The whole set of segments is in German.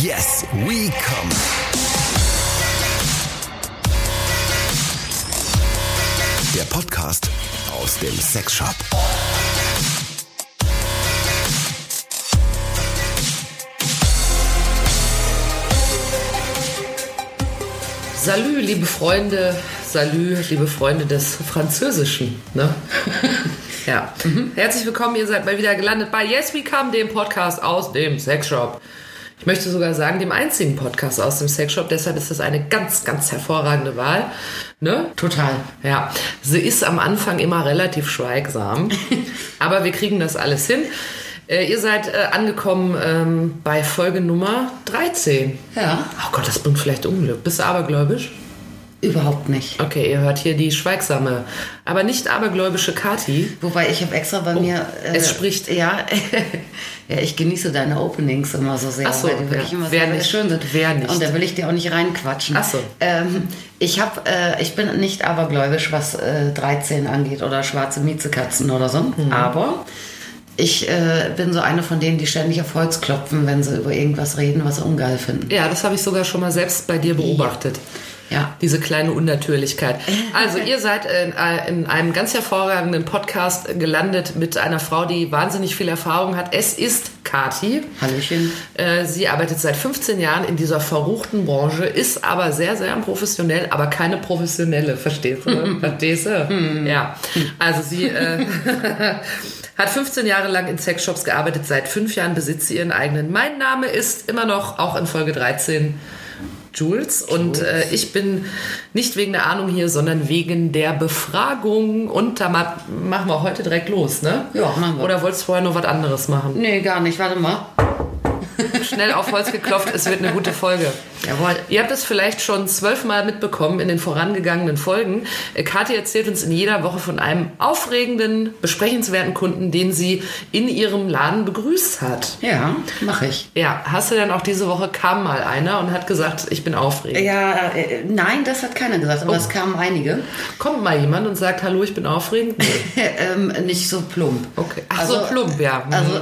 Yes, we come. Der Podcast aus dem Sexshop. Salü, liebe Freunde, Salü, liebe Freunde des Französischen. Ne? ja. Herzlich willkommen, ihr seid mal wieder gelandet bei Yes We Come, dem Podcast aus dem Sexshop. Ich möchte sogar sagen, dem einzigen Podcast aus dem Sexshop. Deshalb ist das eine ganz, ganz hervorragende Wahl. Ne? Total. Ja, sie ist am Anfang immer relativ schweigsam, aber wir kriegen das alles hin. Äh, ihr seid äh, angekommen ähm, bei Folge Nummer 13. Ja. Oh Gott, das bringt vielleicht Unglück. Bist du abergläubisch? Überhaupt nicht. Okay, ihr hört hier die schweigsame, aber nicht abergläubische Kati. Wobei ich habe extra bei mir. Oh, es spricht. Ja, ja, ich genieße deine Openings immer so sehr, Ach so, weil die wirklich ja. immer Wer sehr, nicht? schön sind. Wer nicht? Und da will ich dir auch nicht reinquatschen. Ach so. Ähm, ich, hab, äh, ich bin nicht abergläubisch, was äh, 13 angeht oder schwarze Miezekatzen oder so. Mhm. Aber ich äh, bin so eine von denen, die ständig auf Holz klopfen, wenn sie über irgendwas reden, was sie ungeil finden. Ja, das habe ich sogar schon mal selbst bei dir beobachtet. Ja. Diese kleine Unnatürlichkeit. Also, ihr seid in, in einem ganz hervorragenden Podcast gelandet mit einer Frau, die wahnsinnig viel Erfahrung hat. Es ist Kati. Hallöchen. Äh, Sie arbeitet seit 15 Jahren in dieser verruchten Branche, ist aber sehr, sehr professionell, aber keine professionelle, verstehst du? Verstehst du? Ja. Also sie äh, hat 15 Jahre lang in Sexshops gearbeitet, seit fünf Jahren besitzt sie ihren eigenen. Mein Name ist immer noch, auch in Folge 13, Jules und äh, ich bin nicht wegen der Ahnung hier, sondern wegen der Befragung und da ma machen wir heute direkt los, ne? Ja, machen wir. Oder wolltest du vorher noch was anderes machen? Nee, gar nicht. Warte mal. Schnell auf Holz geklopft, es wird eine gute Folge. Jawohl. Ihr habt es vielleicht schon zwölfmal mitbekommen in den vorangegangenen Folgen. Äh, Kathi erzählt uns in jeder Woche von einem aufregenden, besprechenswerten Kunden, den sie in ihrem Laden begrüßt hat. Ja, mache ich. Ja, hast du dann auch diese Woche kam mal einer und hat gesagt, ich bin aufregend. Ja, äh, nein, das hat keiner gesagt, Oh. aber es kamen einige. Kommt mal jemand und sagt, hallo, ich bin aufregend? Ähm, nicht so plump. Okay. Ach so, plump, ja. Also,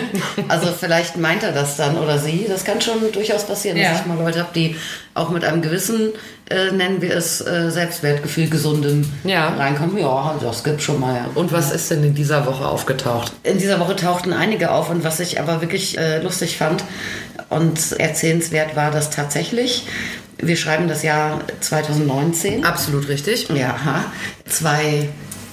also vielleicht meint er das dann oder sie. Das kann schon durchaus passieren, Ja. dass ich mal Leute habe, die auch mit einem gewissen, äh, nennen wir es, äh, Selbstwertgefühl gesundem Ja. reinkommen. Ja, das gibt schon mal. Ja. Und was ist denn in dieser Woche aufgetaucht? In dieser Woche tauchten einige auf und was ich aber wirklich äh, lustig fand und erzählenswert war, dass tatsächlich, wir schreiben das Jahr 2019. Absolut richtig. Ja, aha. zwei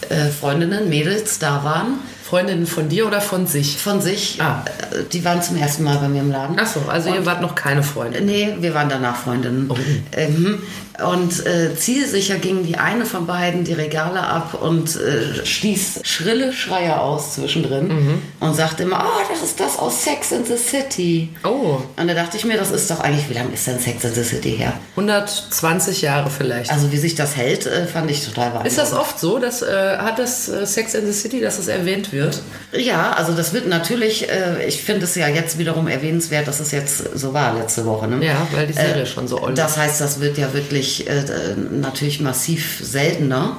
äh, Freundinnen, Mädels da waren. Freundinnen von dir oder von sich? Von sich, Ah. äh, die waren zum ersten Mal bei mir im Laden. Ach so, also ihr wart noch keine Freundin. Nee, wir waren danach Freundinnen. Oh. Ähm, und äh, zielsicher ging die eine von beiden die Regale ab und äh, stieß schrille Schreie aus zwischendrin Mhm. und sagte immer, oh, das ist das aus Sex in the City. Oh, Und da dachte ich mir, das ist doch eigentlich, wie lange ist denn Sex in the City her? 120 Jahre vielleicht. Also wie sich das hält, äh, fand ich total beeindruckend. Ist das oft so, dass äh, hat das äh, Sex in the City, dass es erwähnt wird? Ja, also das wird natürlich, äh, ich finde es ja jetzt wiederum erwähnenswert, dass es jetzt so war letzte Woche. Ne? Ja, weil die Serie schon so oll Das heißt, das wird ja wirklich äh, natürlich massiv seltener.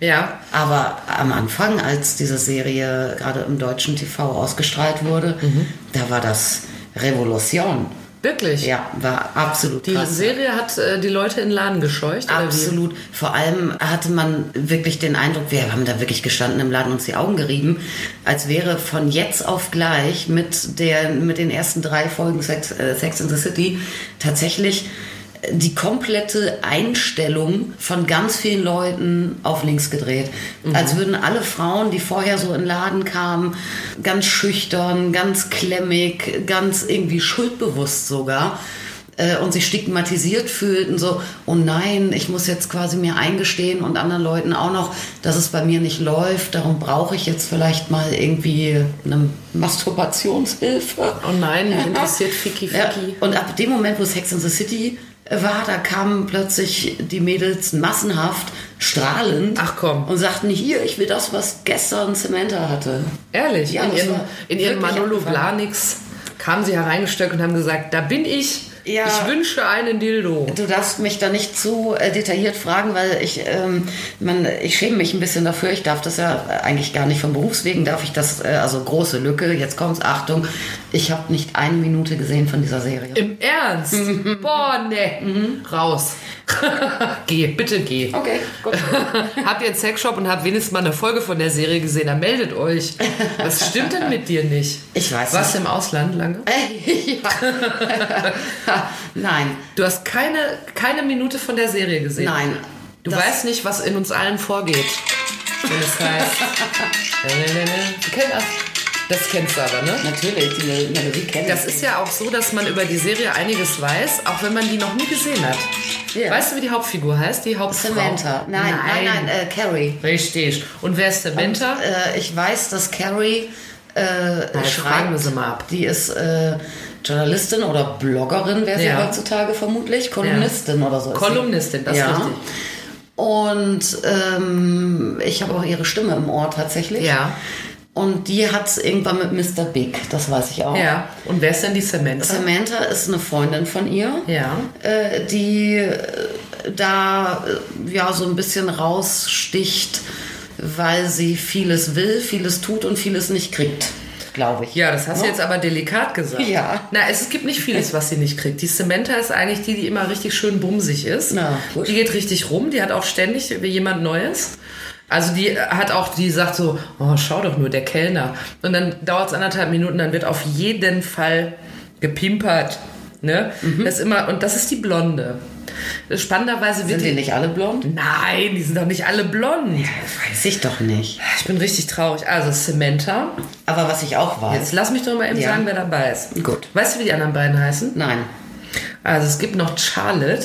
Ja. Aber am Anfang, als diese Serie gerade im deutschen TV ausgestrahlt wurde, Mhm. da war das Revolution. Wirklich? Ja, war absolut Die krass. Serie hat äh, die Leute in den Laden gescheucht? Absolut. Vor allem hatte man wirklich den Eindruck, wir haben da wirklich gestanden im Laden und uns die Augen gerieben, als wäre von jetzt auf gleich mit, der, mit den ersten drei Folgen Sex, äh, Sex in the City tatsächlich die komplette Einstellung von ganz vielen Leuten auf links gedreht. Als würden alle Frauen, die vorher so in den Laden kamen, ganz schüchtern, ganz klemmig, ganz irgendwie schuldbewusst sogar, äh, und sich stigmatisiert fühlten, so, oh nein, ich muss jetzt quasi mir eingestehen und anderen Leuten auch noch, dass es bei mir nicht läuft, darum brauche ich jetzt vielleicht mal irgendwie eine Masturbationshilfe. Oh nein, mich interessiert Ficky Ja, Ficky. und ab dem Moment, wo Sex in the City war, da kamen plötzlich die Mädels massenhaft strahlend Ach komm. und sagten, hier, ich will das, was gestern Samantha hatte. Ehrlich? Ja, in ihren, in ihren Manolo. Blahniks kamen sie hereingesteckt und haben gesagt, da bin ich, Ja. Ich wünsche einen Dildo. Du darfst mich da nicht zu äh, detailliert fragen, weil ich, ähm, man, ich schäme mich ein bisschen dafür. Ich darf das ja eigentlich gar nicht von Berufswegen, darf ich das, äh, also große Lücke, jetzt kommt's, Achtung, ich habe nicht eine Minute gesehen von dieser Serie. Im Ernst? Boah, ne. Raus. geh, bitte geh. Okay, gut. habt ihr einen Sexshop und habt wenigstens mal eine Folge von der Serie gesehen, dann meldet euch. Was stimmt denn mit dir nicht? Ich weiß Warst du im Ausland lange? Nein, Du hast keine, keine Minute von der Serie gesehen. nein. Du weißt nicht, was in uns allen vorgeht. Wenn es heißt. Du kennst das. Das kennst du aber, ne? Natürlich, die Melodie kenne Das ist ja auch so, dass man über die Serie einiges weiß, auch wenn man die noch nie gesehen hat. Ja. Weißt du, wie die Hauptfigur heißt? Die Hauptfrau? Samantha. Nein, nein, nein, äh, Carrie. Richtig. Und wer ist Samantha? Äh, ich weiß, dass Carrie äh, fragen schreibt. wir sie mal ab. Die ist äh, Journalistin oder Bloggerin, wäre sie Ja. heutzutage vermutlich. Kolumnistin oder so. Kolumnistin, das ist richtig. Und ähm, ich habe auch ihre Stimme im Ohr tatsächlich. Ja. Und die hat es irgendwann mit Mr. Big, das weiß ich auch. Ja. Und wer ist denn die Samantha? Samantha ist eine Freundin von ihr, Ja. äh, die äh, da äh, ja so ein bisschen raussticht, weil sie vieles will, vieles tut und vieles nicht kriegt, glaube ich. Ja, das hast du jetzt aber delikat gesagt. Ja. Na, es gibt nicht vieles, was sie nicht kriegt. Die Samantha ist eigentlich die, die immer richtig schön bumsig ist. Na, gut. Die geht richtig rum, die hat auch ständig jemand Neues. Also die hat auch, die sagt so, oh, schau doch nur, der Kellner. Und dann dauert es anderthalb Minuten, dann wird auf jeden Fall gepimpert. Ne? Mhm. Das ist immer, und das ist die Blonde. Spannenderweise wird Sind die nicht alle blond? Nein, die sind doch nicht alle blond. Weiß ich doch nicht. Ich bin richtig traurig. Also Samantha. Aber was ich auch weiß. Jetzt lass mich doch mal eben Ja. sagen, wer dabei ist. Gut. Weißt du, wie die anderen beiden heißen? Nein. Also es gibt noch Charlotte,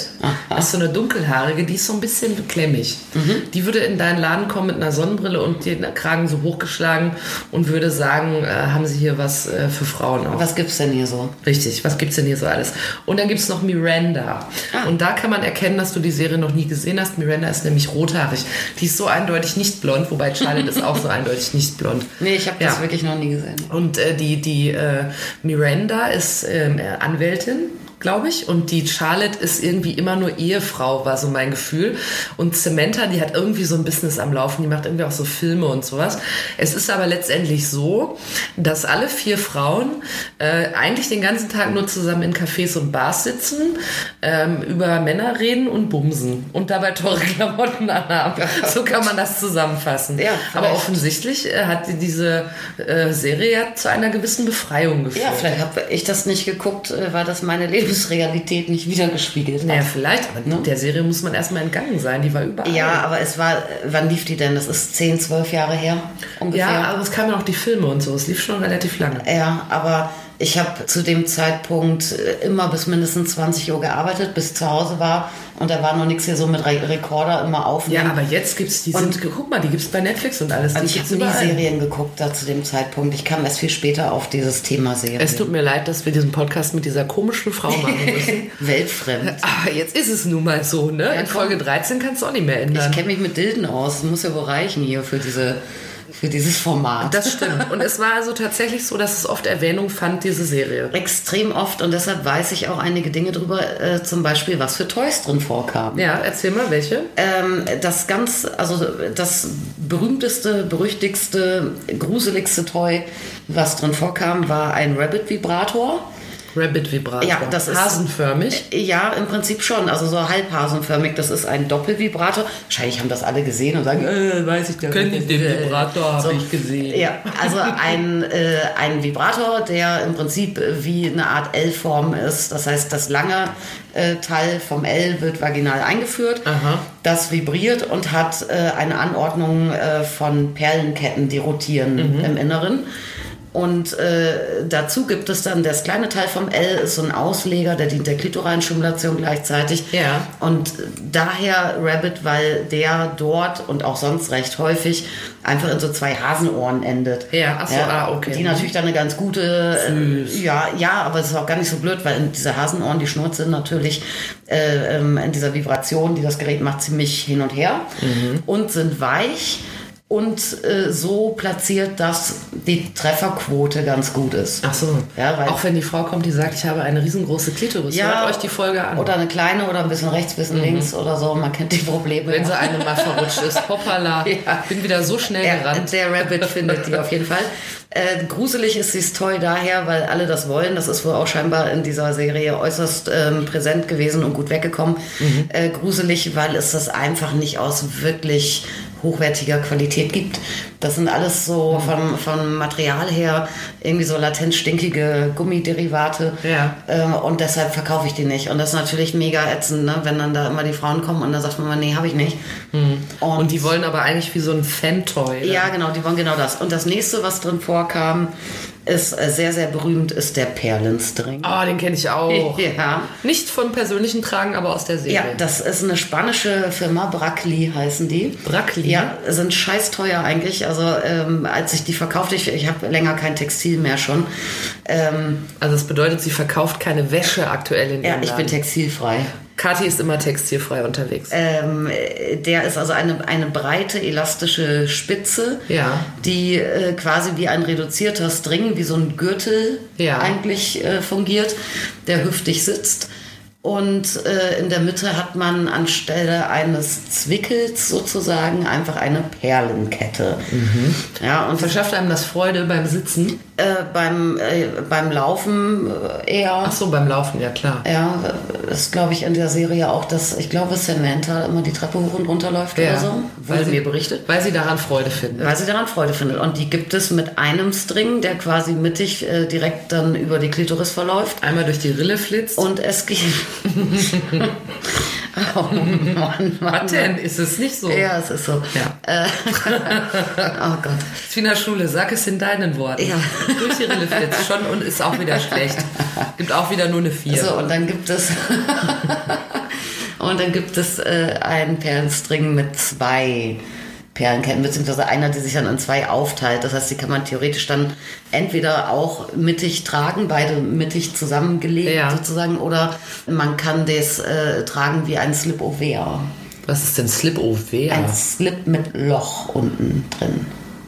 das ist so eine dunkelhaarige, die ist so ein bisschen klemmig. Mhm. Die würde in deinen Laden kommen mit einer Sonnenbrille und den Kragen so hochgeschlagen und würde sagen, äh, haben sie hier was äh, für Frauen auch. Was gibt's denn hier so? Richtig, was gibt's denn hier so alles? Und dann gibt's noch Miranda. Ah. Und da kann man erkennen, dass du die Serie noch nie gesehen hast. Miranda ist nämlich rothaarig. Die ist so eindeutig nicht blond, wobei Charlotte ist auch so eindeutig nicht blond. Nee, ich habe Ja. das wirklich noch nie gesehen. Und äh, die, die äh, Miranda ist ähm, äh, Anwältin, glaube ich. Und die Charlotte ist irgendwie immer nur Ehefrau, war so mein Gefühl. Und Samantha, die hat irgendwie so ein Business am Laufen. Die macht irgendwie auch so Filme und sowas. Es ist aber letztendlich so, dass alle vier Frauen äh, eigentlich den ganzen Tag nur zusammen in Cafés und Bars sitzen, ähm, über Männer reden und bumsen. Und dabei teure Klamotten anhaben. So kann man das zusammenfassen. Ja, aber offensichtlich äh, hat die diese äh, Serie ja zu einer gewissen Befreiung geführt. Ja, vielleicht habe ich das nicht geguckt, äh, weil das meine Lebensrealität nicht wiedergespiegelt hat. Naja, vielleicht, aber der Serie muss man erstmal entgangen sein, die war überall. Ja, aber es war, wann lief die denn? Das ist 10, 12 Jahre her ungefähr. ja, aber es kamen ja auch die Filme und so, es lief schon relativ lange. Ja, aber ich habe zu dem Zeitpunkt äh, immer bis mindestens 20 Uhr gearbeitet, bis zu Hause war. Und da war noch nichts hier so mit Re Rekorder immer Ja, aufnehmen. aber jetzt gibt's die sind, guck mal, die gibt's bei Netflix und alles. Die und ich gibt's habe nie. Serien geguckt da zu dem Zeitpunkt. Ich kam erst viel später auf dieses Thema Serien. Es tut mir leid, dass wir diesen Podcast mit dieser komischen Frau machen müssen. Weltfremd. aber jetzt ist es nun mal so, ne? In komm. Folge 13 kannst du auch nicht mehr ändern. Ich kenne mich mit Dilden aus. Das muss ja wohl reichen hier für, diese, für dieses Format. das stimmt. Und es war also tatsächlich so, dass es oft Erwähnung fand, diese Serie. Extrem oft und deshalb weiß ich auch einige Dinge drüber, äh, zum Beispiel, was für Toys drin vorkamen. Ja, erzähl mal, welche? Ähm, das ganz, also das berühmteste, berüchtigste, gruseligste Toy, was drin vorkam, war ein Rabbit Vibrator. Rabbit Vibrator. Ja, das ist- Hasenförmig. Ja, im Prinzip schon, also so halbhasenförmig. Das ist ein Doppelvibrator. Wahrscheinlich haben das alle gesehen und sagen, äh, weiß ich gar Kenn nicht. ich den Vibrator, hab so. ich gesehen. Ja, also ein, äh, ein Vibrator, der im Prinzip äh, wie eine Art L-Form ist. Das heißt, das lange äh, Teil vom L wird vaginal eingeführt. Aha. Das vibriert und hat äh, eine Anordnung äh, von Perlenketten, die rotieren Mhm. im Inneren. Und äh, dazu gibt es dann das kleine Teil vom L, ist so ein Ausleger, der dient der klitoralen Stimulation gleichzeitig. Ja. Und daher Rabbit, weil der dort und auch sonst recht häufig einfach in so zwei Hasenohren endet. Ja, ach so, ah, okay. Die natürlich dann eine ganz gute, äh, ja, ja, aber es ist auch gar nicht so blöd, weil in diese Hasenohren, die Schnurz sind natürlich äh, ähm, in dieser Vibration, die das Gerät macht, ziemlich hin und her Mhm. und sind weich. Und äh, so platziert, dass die Trefferquote ganz gut ist. Ach so. Ja, weil- auch wenn die Frau kommt, die sagt, ich habe eine riesengroße Klitoris. Hört euch die Folge an. Oder eine kleine oder ein bisschen rechts, ein bisschen links oder so. Man kennt die Probleme. wenn ja. sie eine mal verrutscht ist. Hoppala. Ja. Bin wieder so schnell Ja, gerannt. der Rabbit findet die auf jeden Fall. Äh, gruselig ist sie es toll daher, weil alle das wollen. Das ist wohl auch scheinbar in dieser Serie äußerst ähm, präsent gewesen und gut weggekommen. Äh, gruselig, weil es das einfach nicht aus wirklich hochwertiger Qualität gibt. Das sind alles so vom, vom Material her irgendwie so latent stinkige Gummiderivate. Ja. Äh, und deshalb verkaufe ich die nicht. Und das ist natürlich mega ätzend, ne? wenn dann da immer die Frauen kommen und dann sagt man nee, habe ich nicht. Und die wollen aber eigentlich wie so ein Fan-Toy. Ja, genau, die wollen genau das. Und das nächste, was drin vorkam, ist äh, sehr, sehr berühmt, ist der Perlenstring. Oh, den kenne ich auch. Ja. Nicht von persönlichen Tragen, aber aus der Serie. Ja, das ist eine spanische Firma, Bracli heißen die. Bracli? Ja, sind scheiß teuer eigentlich. Also ähm, als ich die verkaufte, ich, ich habe länger kein Textil mehr schon. Ähm, Also das bedeutet, sie verkauft keine Wäsche aktuell in ja, ich bin textilfrei. Kathi ist immer textilfrei unterwegs. Ähm, äh, der ist also eine, eine breite, elastische Spitze, Ja. die äh, quasi wie ein reduzierter String, wie so ein Gürtel Ja. eigentlich äh, fungiert, der hüftig sitzt. Und äh, in der Mitte hat man anstelle eines Zwickels sozusagen einfach eine Perlenkette. Ja, und Verschafft einem das Freude beim Sitzen? äh, beim, äh, beim Laufen äh, eher. Ach so, beim Laufen, ja klar. Ja, das ist, glaube ich, in der Serie auch, dass ich glaube, Samantha immer die Treppe hoch und runter läuft oder so. Wurde sie, mir berichtet. Weil sie daran Freude findet. Weil sie daran Freude findet. Und die gibt es mit einem String, der quasi mittig äh, direkt dann über die Klitoris verläuft. Einmal durch die Rille flitzt. Und es geht. oh Mann, Mann. Was denn? Ist es nicht so? Ja, es ist so. Ja. Äh, oh Gott. Ist wie in der Schule, sag es in deinen Worten. Ja. Durch die Rille flitzt schon und ist auch wieder schlecht. Gibt auch wieder nur eine 4. So, und dann gibt es. und dann gibt es äh, einen Perlenstring mit zwei Perlenketten, beziehungsweise einer, die sich dann in zwei aufteilt. Das heißt, die kann man theoretisch dann entweder auch mittig tragen, beide mittig zusammengelegt Ja. sozusagen, oder man kann das äh, tragen wie ein Slip-Over. Was ist denn Slip-Over? Ein Slip mit Loch unten drin.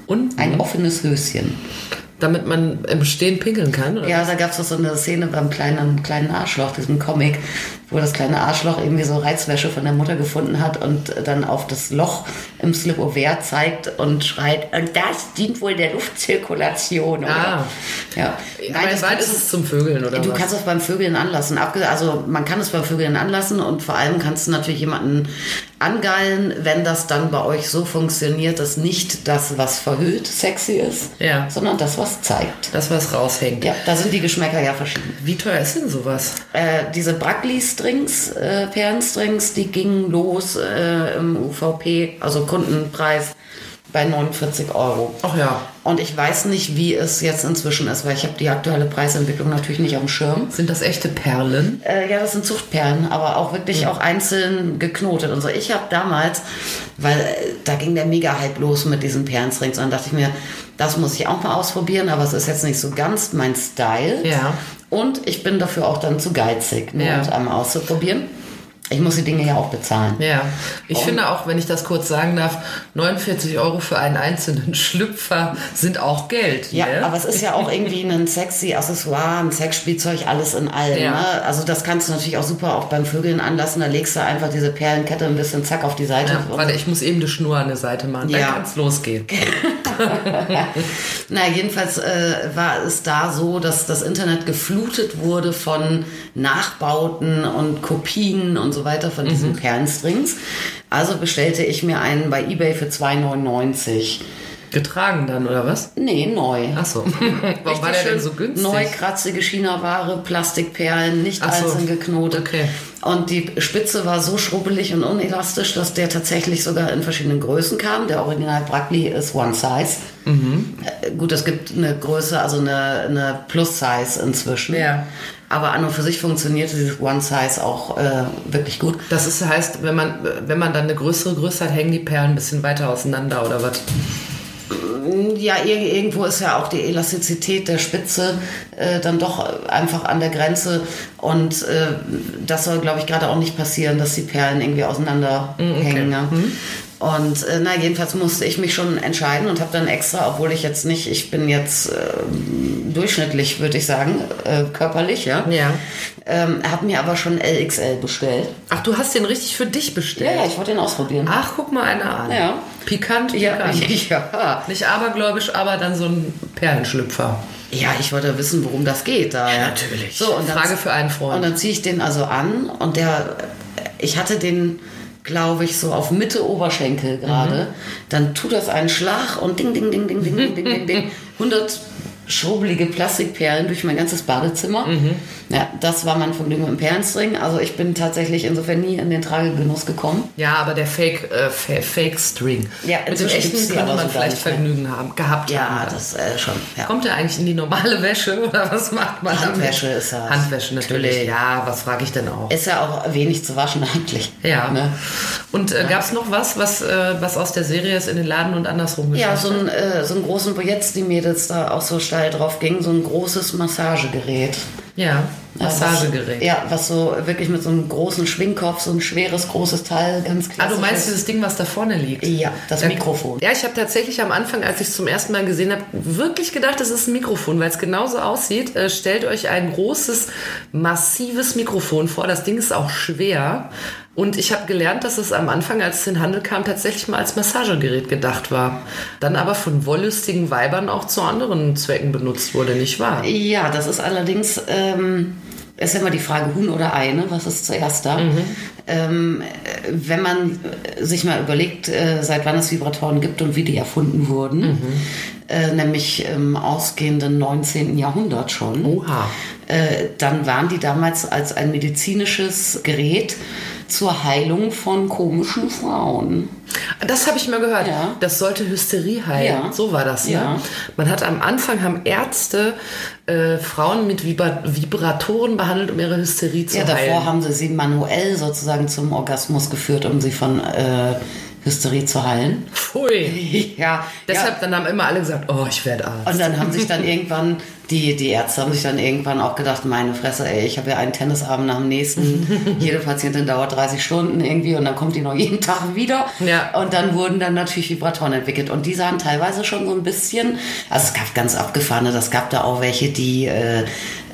Und Ein offenes Höschen. damit man im Stehen pinkeln kann? Oder? Ja, da gab es so eine Szene beim kleinen, kleinen Arschloch, diesem Comic, wo das kleine Arschloch irgendwie so Reizwäsche von der Mutter gefunden hat und dann auf das Loch im Slip-Over zeigt und schreit, und das dient wohl der Luftzirkulation. Oder? Ah. Ja. Aber das weit ist es zum Vögeln, oder Du was? kannst es beim Vögeln anlassen. Also man kann es beim Vögeln anlassen und vor allem kannst du natürlich jemanden angeilen, wenn das dann bei euch so funktioniert, dass nicht das, was verhüllt, sexy ist, Ja. sondern das, was zeigt. Das, was raushängt. Ja, da sind die Geschmäcker ja verschieden. Wie teuer ist denn sowas? Äh, diese Brackley-Strings, äh, Perlenstrings, die gingen los äh, im UVP, also Kundenpreis bei 49 Euro. Ach ja. Und ich weiß nicht, wie es jetzt inzwischen ist, weil ich habe die aktuelle Preisentwicklung natürlich nicht auf dem Schirm. Sind das echte Perlen? Äh, ja, das sind Zuchtperlen, aber auch wirklich auch einzeln geknotet und so. Ich habe damals, weil äh, da ging der Mega-Hype los mit diesen Perlenstrings und dachte ich mir, das muss ich auch mal ausprobieren, aber es ist jetzt nicht so ganz mein Style. Ja. Und ich bin dafür auch dann zu geizig, ne, Ja. einmal auszuprobieren. Ich muss die Dinge ja auch bezahlen. Ja. Ich finde auch, wenn ich das kurz sagen darf, 49 Euro für einen einzelnen Schlüpfer sind auch Geld. Ja, ne? aber es ist ja auch irgendwie ein sexy Accessoire, ein Sexspielzeug, alles in allem. Ja. Ne? Also das kannst du natürlich auch super auch beim Vögeln anlassen. Da legst du einfach diese Perlenkette ein bisschen zack auf die Seite. Ja, und warte, ich muss eben die Schnur an der Seite machen. Dann Ja. kann es losgehen. Na, jedenfalls äh, war es da so, dass das Internet geflutet wurde von Nachbauten und Kopien und so weiter von Mhm. diesen Perlenstrings. Also bestellte ich mir einen bei eBay für 2,99. Getragen dann, oder was? Nee, neu. Ach so. Warum war der denn so günstig? Neu, kratzige China-Ware, Plastikperlen, nicht Ach so. einzeln geknotet. Okay. Und die Spitze war so schrubbelig und unelastisch, dass der tatsächlich sogar in verschiedenen Größen kam. Der Original Brackley ist One Size. Mhm. Äh, Gut, es gibt eine Größe, also eine, eine Plus-Size inzwischen. Ja. Aber an und für sich funktionierte dieses One Size auch äh, wirklich gut. Das ist, heißt, wenn man, wenn man dann eine größere Größe hat, hängen die Perlen ein bisschen weiter auseinander, oder was? Ja, ir- irgendwo ist ja auch die Elastizität der Spitze äh, dann doch einfach an der Grenze. Und äh, das soll, glaube ich, gerade auch nicht passieren, dass die Perlen irgendwie auseinander hängen. Ne? Und äh, na, jedenfalls musste ich mich schon entscheiden und habe dann extra, obwohl ich jetzt nicht, ich bin jetzt äh, durchschnittlich, würde ich sagen, äh, körperlich, ja. Ja. Ähm, habe mir aber schon LXL bestellt. Ach, du hast den richtig für dich bestellt? Ja, ja, ich wollte den ausprobieren. Ach, guck mal einer an. Ja. Pikant, Ja, pikant. ja. Nicht abergläubisch, aber dann so ein Perlenschlüpfer. Ja, ich wollte wissen, worum das geht da. Ja, natürlich. So, und dann, Frage für einen Freund. Und dann ziehe ich den also an und der, ich hatte den, glaube ich, so auf Mitte Oberschenkel gerade. Dann tut das einen Schlag und ding, ding, ding, ding, ding, ding, ding, ding, ding. 100 schrubelige Plastikperlen durch mein ganzes Badezimmer. Ja, das war mein Vergnügen dem Perlenstring. Also ich bin tatsächlich insofern nie in den Tragegenuss gekommen. Ja, aber der Fake, äh, Fa- Fake String. Ja, Mit dem echten könnte man vielleicht. Vergnügen haben, gehabt Ja, haben. das äh, schon. Ja. Kommt er eigentlich in die normale Wäsche oder was macht man damit? Handwäsche ist das. Handwäsche natürlich. Natürlich. Ja, was frage ich denn auch? Ist ja auch wenig zu waschen eigentlich. Ja. Ne? Und äh, gab es noch was, was, äh, was aus der Serie ist in den Laden und andersrum Ja, geschafft so ein, äh, so ein großen, wo jetzt die Mädels da auch so steil drauf gingen, so ein großes Massagegerät. Ja, Ja, Massagegerät. Was, ja, was so wirklich mit so einem großen Schwingkopf, so ein schweres, großes Teil, ganz Ah, klassisch. du meinst dieses Ding, was da vorne liegt? Ja, das Ja, Mikrofon. Ja, ich habe tatsächlich am Anfang, als ich es zum ersten Mal gesehen habe, wirklich gedacht, das ist ein Mikrofon, weil es genauso aussieht. Äh, stellt euch ein großes, massives Mikrofon vor. Das Ding ist auch schwer. Und ich habe gelernt, dass es am Anfang, als es in den Handel kam, tatsächlich mal als Massagegerät gedacht war. Dann aber von wollüstigen Weibern auch zu anderen Zwecken benutzt wurde, nicht wahr? Ja, das ist allerdings, ähm, ist immer die Frage Huhn oder Ei, ne? was ist zuerst da? Ähm, äh, wenn man äh, sich mal überlegt, äh, seit wann es Vibratoren gibt und wie die erfunden wurden, äh, nämlich im ausgehenden 19. Jahrhundert schon, äh, dann waren die damals als ein medizinisches Gerät zur Heilung von komischen Frauen. Das habe ich mal gehört. Ja. Das sollte Hysterie heilen. Ja. So war das. Ne? Ja. Man hat am Anfang haben Ärzte äh, Frauen mit Vibra Vibratoren behandelt, um ihre Hysterie zu Ja, davor heilen. haben sie sie manuell sozusagen zum Orgasmus geführt, um sie von äh, Hysterie zu heilen. Pfui. Ja, Deshalb dann haben immer alle gesagt, oh, ich werde Arzt. Und dann haben sich dann irgendwann, die, die Ärzte haben sich dann irgendwann auch gedacht, meine Fresse, ey, ich habe ja einen Tennisabend nach dem nächsten. Jede Patientin dauert 30 Stunden irgendwie und dann kommt die noch jeden Tag wieder. Ja. Und dann wurden dann natürlich Vibratoren entwickelt. Und die sahen teilweise schon so ein bisschen, also es gab ganz abgefahrene, das gab da auch welche, die äh,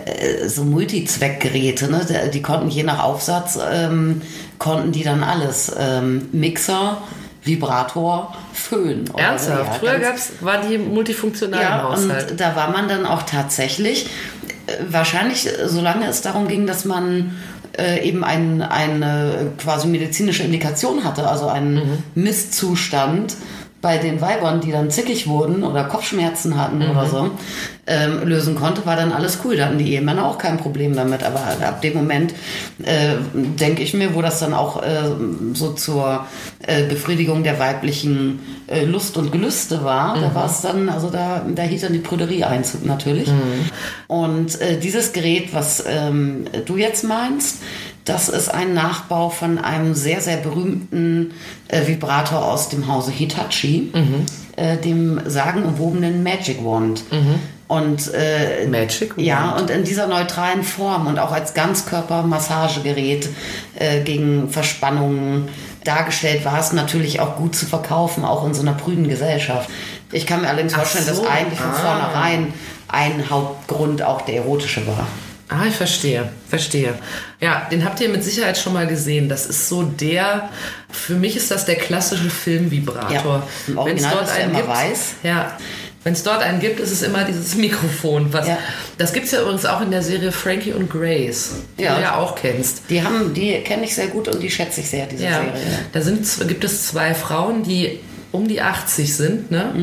äh, so Multizweckgeräte, ne? Die- Die konnten je nach Aufsatz, ähm, konnten die dann alles. Ähm, Mixer, Vibrator, Föhn. Ernsthaft? Ja, Früher gab's, war die multifunktional im ja, Haushalt. und da war man dann auch tatsächlich, äh, wahrscheinlich äh, solange es darum ging, dass man äh, eben ein, eine quasi medizinische Indikation hatte, also einen Misszustand bei den Weibern, die dann zickig wurden oder Kopfschmerzen hatten oder so, ähm, lösen konnte, war dann alles cool. Da hatten die Ehemänner auch kein Problem damit. Aber ab dem Moment, äh, denke ich mir, wo das dann auch äh, so zur äh, Befriedigung der weiblichen äh, Lust und Gelüste war, da war es dann, also da, da hielt dann die Prüderie Einzug natürlich. Und äh, dieses Gerät, was ähm, du jetzt meinst, das ist ein Nachbau von einem sehr, sehr berühmten äh, Vibrator aus dem Hause Hitachi, äh, dem sagenumwobenen Magic Wand. Und äh, Magic ja, Wand. und in dieser neutralen Form und auch als Ganzkörper-Massagegerät äh, gegen Verspannungen dargestellt war es natürlich auch gut zu verkaufen, auch in so einer prüden Gesellschaft. Ich kann mir allerdings Ach vorstellen, so, dass eigentlich von ah. vornherein ein Hauptgrund auch der erotische war. Ah, ich verstehe, verstehe. Ja, den habt ihr mit Sicherheit schon mal gesehen. Das ist so der, für mich ist das der klassische Filmvibrator. Ja, Original Wenn's dort einen gibt, weiß. Ja. Wenn es dort einen gibt, ist es immer dieses Mikrofon. Was, Ja. Das gibt es ja übrigens auch in der Serie Frankie und Grace, die Ja. du ja auch kennst. Die haben, die kenne ich sehr gut und die schätze ich sehr, diese Ja, Serie. da sind, gibt es zwei Frauen, die um die 80 sind, ne?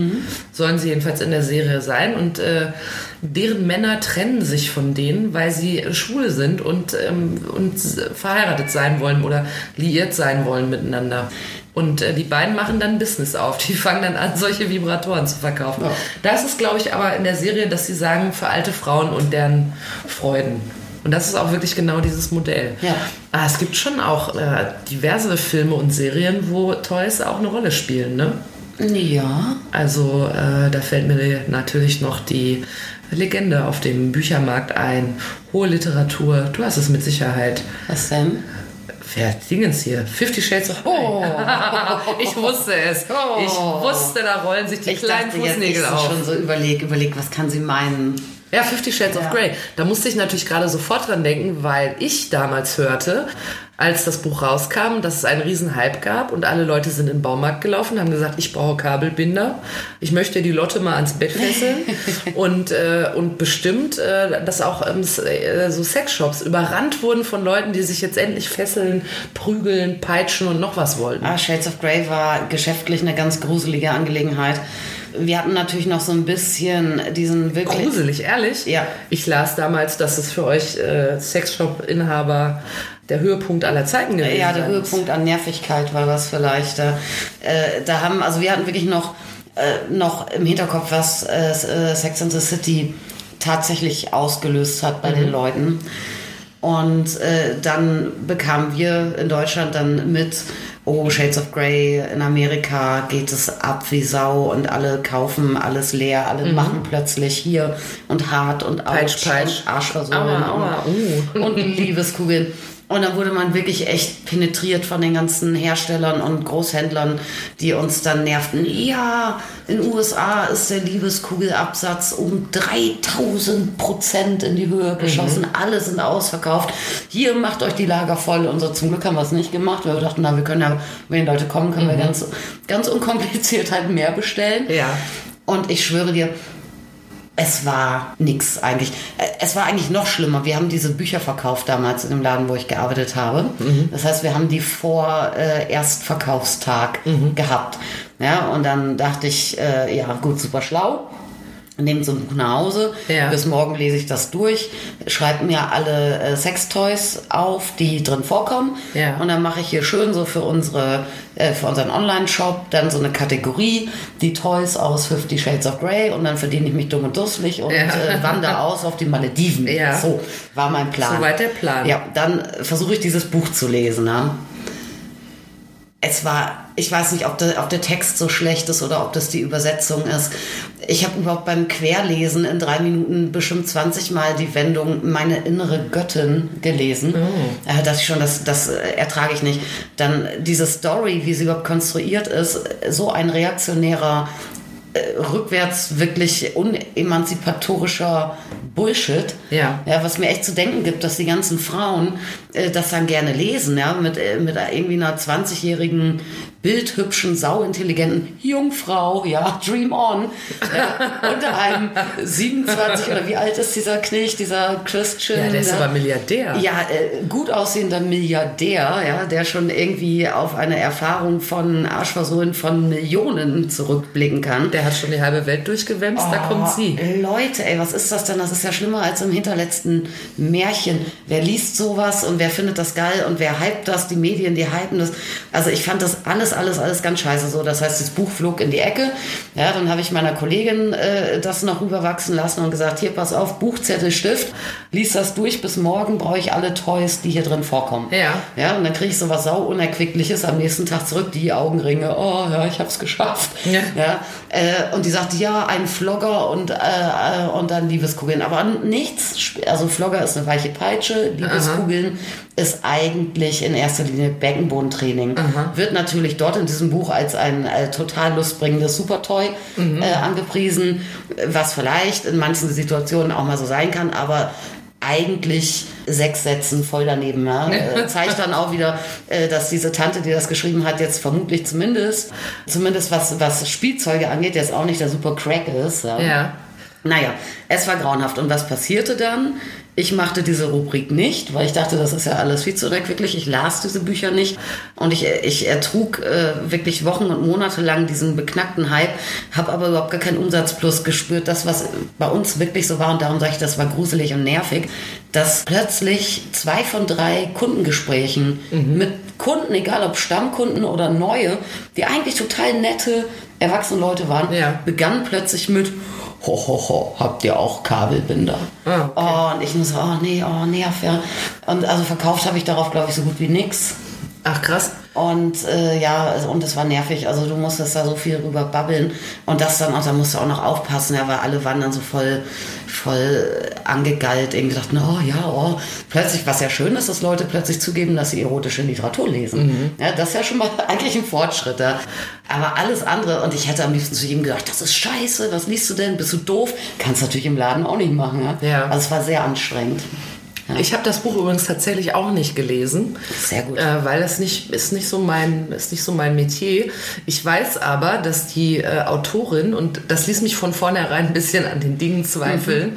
sollen sie jedenfalls in der Serie sein und äh, deren Männer trennen sich von denen, weil sie schwul sind und, ähm, und verheiratet sein wollen oder liiert sein wollen miteinander. Und äh, die beiden machen dann Business auf. Die fangen dann an, solche Vibratoren zu verkaufen. Ja. Das ist, glaube ich, aber in der Serie, dass sie sagen, für alte Frauen und deren Freuden. Und das ist auch wirklich genau dieses Modell. Ja. Ah, es gibt schon auch äh, diverse Filme und Serien, wo Toys auch eine Rolle spielen, ne? Ja, Also äh, da fällt mir natürlich noch die Legende auf dem Büchermarkt ein. Hohe Literatur, du hast es mit Sicherheit. was denn? wer Dingens hier? Fifty Shades of Grey. Oh. ich wusste es. Ich wusste, da rollen sich die Ich kleinen dachte jetzt Fußnägel ist sie auf. schon so überlegt, überlegt, was kann sie meinen? Ja, Fifty Shades of Ja. Grey. Da musste ich natürlich gerade sofort dran denken, weil ich damals hörte, als das Buch rauskam, dass es einen riesen Hype gab und alle Leute sind in den Baumarkt gelaufen, haben gesagt, ich brauche Kabelbinder, ich möchte die Lotte mal ans Bett fesseln und, äh, und bestimmt, äh, dass auch ähm, äh, so Sexshops überrannt wurden von Leuten, die sich jetzt endlich fesseln, prügeln, peitschen und noch was wollten. Ah, Shades of Grey war geschäftlich eine ganz gruselige Angelegenheit. Wir hatten natürlich noch so ein bisschen diesen wirklich. Gruselig, ehrlich. Ja. Ich las damals, dass es für euch äh, Sexshop-Inhaber der Höhepunkt aller Zeiten gewesen Ja, der Höhepunkt an Nervigkeit war das vielleicht. Da, äh, da haben, also wir hatten wirklich noch, äh, noch im Hinterkopf, was äh, äh, Sex and the City tatsächlich ausgelöst hat bei den Leuten. Und äh, dann bekamen wir in Deutschland dann mit, oh, Shades of Grey, in Amerika geht es ab wie Sau und alle kaufen alles leer, alle machen plötzlich hier und hart und Peitsch, Autsch peitsch. und aua, und, und Liebeskugeln. Und dann wurde man wirklich echt penetriert von den ganzen Herstellern und Großhändlern, die uns dann nervten. Ja, in den USA ist der Liebeskugelabsatz um 3000 Prozent in die Höhe geschossen. Alle sind ausverkauft. Hier macht euch die Lager voll. Und so zum Glück haben wir es nicht gemacht, weil wir dachten, na, wir können ja, wenn Leute kommen, können wir ganz, ganz unkompliziert halt mehr bestellen. Ja. Und ich schwöre dir, es war nix eigentlich. Äh, Es war eigentlich noch schlimmer. Wir haben diese Bücher verkauft damals in dem Laden, wo ich gearbeitet habe. Das heißt, wir haben die vor äh, Erstverkaufstag gehabt. Ja, und dann dachte ich, äh, ja gut, super schlau. Nehmt so ein Buch nach Hause. Ja. Bis morgen lese ich das durch. Schreibe mir alle äh, Sextoys auf, die drin vorkommen. Ja. Und dann mache ich hier schön so für unsere, äh, für unseren Online-Shop dann so eine Kategorie, die Toys aus Fifty Shades of Grey und dann verdiene ich mich dumm und dusselig und Ja. äh, wandere aus auf die Malediven. Ja. So war mein Plan. Soweit der Plan. Ja, dann versuche ich dieses Buch zu lesen. Ne? Es war, ich weiß nicht, ob der, ob der Text so schlecht ist oder ob das die Übersetzung ist. Ich habe überhaupt beim Querlesen in drei Minuten bestimmt 20 Mal die Wendung meine innere Göttin gelesen. Äh, dass ich schon, das, das ertrage ich nicht. Dann diese Story, wie sie überhaupt konstruiert ist, so ein reaktionärer äh, rückwärts wirklich unemanzipatorischer Bullshit. Ja. ja. Was mir echt zu denken gibt, dass die ganzen Frauen äh, das dann gerne lesen, ja, mit, äh, mit irgendwie einer 20-jährigen, bildhübschen, sauintelligenten Jungfrau, ja, Dream On, ja, unter einem 27 oder wie alt ist dieser Knecht, dieser Christian? Ja, der ist ja? aber Milliardär. Ja, äh, gut aussehender Milliardär, ja, der schon irgendwie auf eine Erfahrung von Arschversohlen von Millionen zurückblicken kann. Der hat schon die halbe Welt durchgewämst, da kommt sie. Oh, Leute, ey, was ist das denn? Das ist ja schlimmer als im hinterletzten Märchen. Wer liest sowas und wer findet das geil und wer hypt das? Die Medien, die hypen das. Also ich fand das alles, alles, alles ganz scheiße so. Das heißt, das Buch flog in die Ecke. Ja, dann habe ich meiner Kollegin äh, das noch rüberwachsen lassen und gesagt, hier, pass auf, Buchzettel, Stift, lies das durch, bis morgen brauche ich alle Toys, die hier drin vorkommen. Ja. Ja, und dann kriege ich sowas sau unerquickliches am nächsten Tag zurück, die Augenringe, oh ja, ich habe es geschafft. Ja. Ja, äh, und die sagte, ja, ein Flogger und, äh, äh, und dann Liebeskugeln. Aber nichts, also Flogger ist eine weiche Peitsche, Liebeskugeln ist eigentlich in erster Linie Beckenbodentraining. Wird natürlich dort in diesem Buch als ein äh, total lustbringendes Supertoy äh, angepriesen, was vielleicht in manchen Situationen auch mal so sein kann, aber eigentlich sechs Sätzen voll daneben. Ja? Äh, zeigt dann auch wieder, äh, dass diese Tante, die das geschrieben hat, jetzt vermutlich zumindest, zumindest was, was Spielzeuge angeht, jetzt auch nicht der super Crack ist. Ja. Ja. Naja, es war grauenhaft. Und was passierte dann? Ich machte diese Rubrik nicht, weil ich dachte, das ist ja alles viel zu unerquicklich. Ich las diese Bücher nicht und ich, ich ertrug äh, wirklich Wochen und Monate lang diesen beknackten Hype, habe aber überhaupt gar keinen Umsatzplus gespürt. Das, was bei uns wirklich so war, und darum sage ich, das war gruselig und nervig, dass plötzlich zwei von drei Kundengesprächen mit Kunden, egal ob Stammkunden oder neue, die eigentlich total nette, erwachsene Leute waren, Ja. begannen plötzlich mit Ho, ho, ho, habt ihr auch Kabelbinder? Ah, okay. Oh, und ich nur so, oh nee, oh nerv, ja. Und also verkauft habe ich darauf, glaube ich, so gut wie nix. Ach krass. Und äh, ja, also, und es war nervig. Also du musstest da so viel rüber babbeln. Und das dann auch, da musst du auch noch aufpassen, ja, weil alle waren dann so voll, voll angegeilt, irgendwie dachten, oh ja, oh. Plötzlich, was ja schön ist, dass Leute plötzlich zugeben, dass sie erotische Literatur lesen. Ja, das ist ja schon mal eigentlich ein Fortschritt. Ja. Aber alles andere, und ich hätte am liebsten zu jedem gesagt, das ist scheiße, was liest du denn? Bist du doof? Kannst du natürlich im Laden auch nicht machen. Ja. Ja. Also es war sehr anstrengend. Ja. Ich habe das Buch übrigens tatsächlich auch nicht gelesen. Sehr gut. Äh, weil das nicht, ist nicht so mein, ist nicht so mein Metier. Ich weiß aber, dass die äh, Autorin, und das ließ mich von vornherein ein bisschen an den Dingen zweifeln,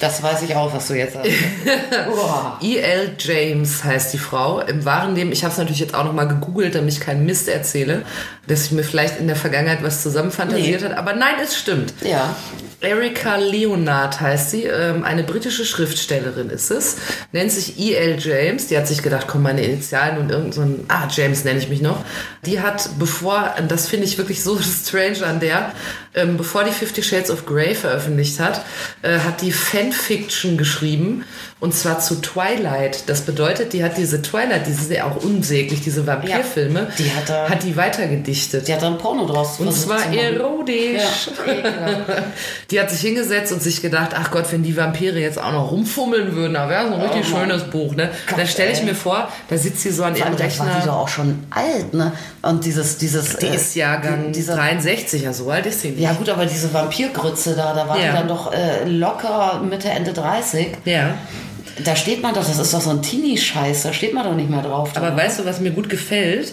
Das weiß ich auch, was du jetzt sagst. E.L. James heißt die Frau. Im wahren Leben, ich habe es natürlich jetzt auch nochmal gegoogelt, damit ich keinen Mist erzähle, dass ich mir vielleicht in der Vergangenheit was zusammenfantasiert Nee. hat. Aber nein, es stimmt. Ja. Erika Leonard heißt sie, ähm, eine britische Schriftstellerin ist es, nennt sich E.L. James, die hat sich gedacht, komm, meine Initialen und irgend so ein, ah, James nenne ich mich noch. Die hat, bevor, das finde ich wirklich so strange an der, ähm, bevor die Fifty Shades of Grey veröffentlicht hat, äh, hat die Fanfiction geschrieben und zwar zu Twilight. Das bedeutet, die hat diese Twilight, diese sehr auch unsäglich, diese Vampirfilme, die hat da- hat die weitergedichtet. Die hat da ein Porno draus Und zwar erotisch. Ja, ekelhaft. Die hat sich hingesetzt und sich gedacht, ach Gott, wenn die Vampire jetzt auch noch rumfummeln würden, da wäre so ein richtig Mann. schönes Buch. Ne? Gott, da stelle ich ey. mir vor, da sitzt sie so an ihrem da war die Rechner. doch auch schon alt, ne? Und dieses, dieses. Die äh, ist Jahrgang die- dieser, 63, ja so alt ist sie nicht. Ja gut, aber diese Vampirgrütze da, da war Ja. die dann doch äh, locker Mitte, Ende 30. Ja. Da steht man doch, das ist doch so ein Teenie-Scheiß, da steht man doch nicht mehr drauf. Aber weißt du, was mir gut gefällt?